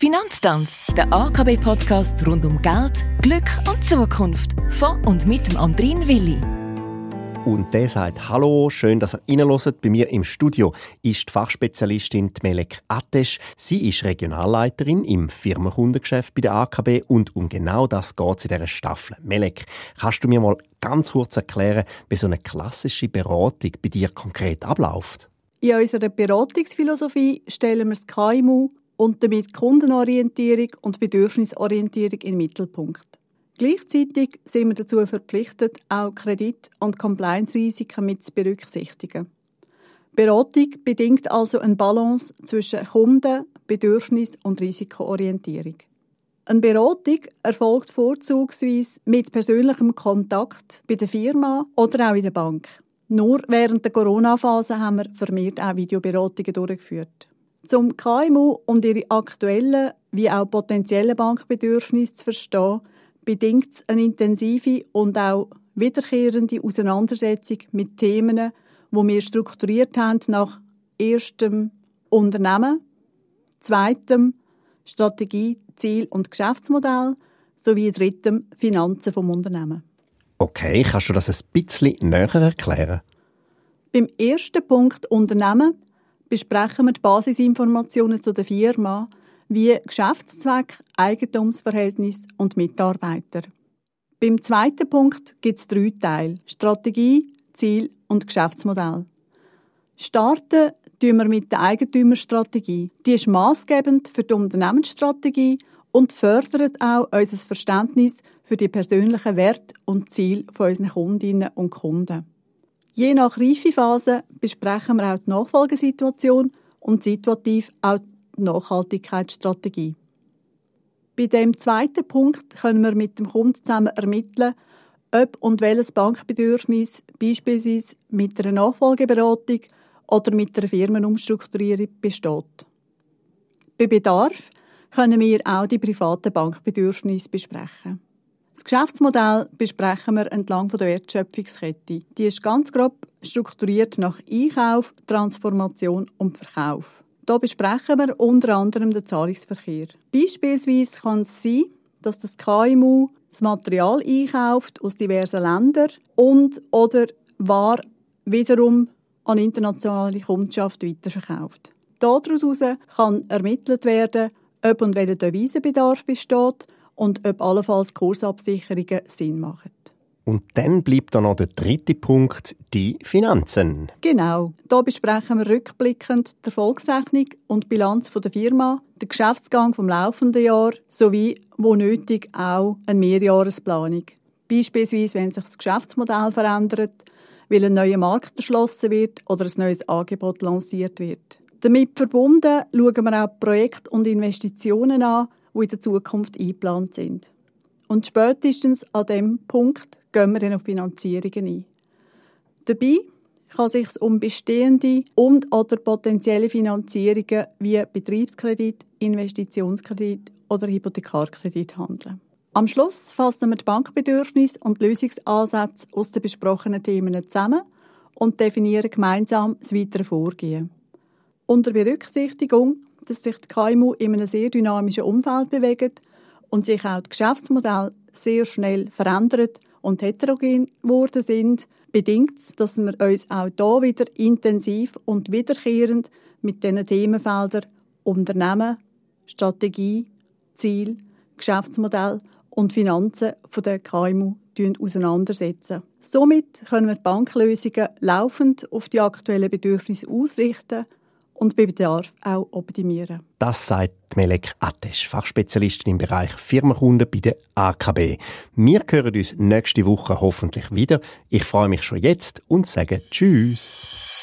Finanztanz, der AKB-Podcast rund um Geld, Glück und Zukunft. Von und mit dem Andrin Willi. Und der sagt Hallo, schön, dass ihr reinhört. Bei mir im Studio ist die Fachspezialistin Melek Atesch. Sie ist Regionalleiterin im Firmenkundengeschäft bei der AKB und um genau das geht es in dieser Staffel. Melek, kannst du mir mal ganz kurz erklären, wie so eine klassische Beratung bei dir konkret abläuft? In unserer Beratungsphilosophie stellen wir das KMU und damit Kundenorientierung und Bedürfnisorientierung den Mittelpunkt. Gleichzeitig sind wir dazu verpflichtet, auch Kredit- und Compliance-Risiken mit zu berücksichtigen. Beratung bedingt also eine Balance zwischen Kunden-, Bedürfnis- und Risikoorientierung. Eine Beratung erfolgt vorzugsweise mit persönlichem Kontakt bei der Firma oder auch in der Bank. Nur während der Corona-Phase haben wir vermehrt auch Videoberatungen durchgeführt. Zum KMU und ihre aktuellen wie auch potenziellen Bankbedürfnisse zu verstehen, bedingt es eine intensive und auch wiederkehrende Auseinandersetzung mit Themen, wo wir strukturiert haben nach erstem Unternehmen, zweitem Strategie, Ziel und Geschäftsmodell sowie drittem Finanzen vom Unternehmen. Okay, kannst du das ein bisschen näher erklären? Beim ersten Punkt Unternehmen besprechen wir die Basisinformationen zu der Firma, wie Geschäftszweck, Eigentumsverhältnis und Mitarbeiter. Beim zweiten Punkt gibt es drei Teile: Strategie, Ziel und Geschäftsmodell. Starten tun wir mit der Eigentümerstrategie. Die ist maßgebend für die Unternehmensstrategie und fördert auch unser Verständnis für die persönlichen Werte und Ziele von unseren Kundinnen und Kunden. Je nach Reifephase besprechen wir auch die Nachfolgesituation und situativ auch die Nachhaltigkeitsstrategie. Bei dem zweiten Punkt können wir mit dem Kunden zusammen ermitteln, ob und welches Bankbedürfnis beispielsweise mit einer Nachfolgeberatung oder mit einer Firmenumstrukturierung besteht. Bei Bedarf können wir auch die privaten Bankbedürfnisse besprechen. Das Geschäftsmodell besprechen wir entlang der Wertschöpfungskette. Die ist ganz grob strukturiert nach Einkauf, Transformation und Verkauf. Hier besprechen wir unter anderem den Zahlungsverkehr. Beispielsweise kann es sein, dass das KMU das Material einkauft aus diversen Ländern und oder War wiederum an internationale Kundschaft weiterverkauft. Daraus kann ermittelt werden, ob und welcher Devisenbedarf besteht und ob allenfalls Kursabsicherungen Sinn machen. Und dann bleibt da noch der dritte Punkt, die Finanzen. Genau. Da besprechen wir rückblickend die Erfolgsrechnung und die Bilanz der Firma, den Geschäftsgang vom laufenden Jahr sowie, wo nötig, auch eine Mehrjahresplanung. Beispielsweise, wenn sich das Geschäftsmodell verändert, weil ein neuer Markt erschlossen wird oder ein neues Angebot lanciert wird. Damit verbunden schauen wir auch Projekte und Investitionen an, die in der Zukunft eingeplant sind. Und spätestens an dem Punkt gehen wir dann auf Finanzierungen ein. Dabei kann es sich um bestehende und oder potenzielle Finanzierungen wie Betriebskredit, Investitionskredit oder Hypothekarkredit handeln. Am Schluss fassen wir die Bankbedürfnisse und Lösungsansätze aus den besprochenen Themen zusammen und definieren gemeinsam das weitere Vorgehen. Unter Berücksichtigung dass sich die KMU in einem sehr dynamischen Umfeld bewegen und sich auch das Geschäftsmodell sehr schnell verändert und heterogen geworden sind, bedingt dass wir uns auch hier wieder intensiv und wiederkehrend mit diesen Themenfeldern Unternehmen, Strategie, Ziel, Geschäftsmodell und Finanzen der KMU auseinandersetzen. Somit können wir die Banklösungen laufend auf die aktuellen Bedürfnisse ausrichten und bei Bedarf auch optimieren. Das sagt Melek Atesh, Fachspezialistin im Bereich Firmenkunden bei der AKB. Wir hören uns nächste Woche hoffentlich wieder. Ich freue mich schon jetzt und sage Tschüss.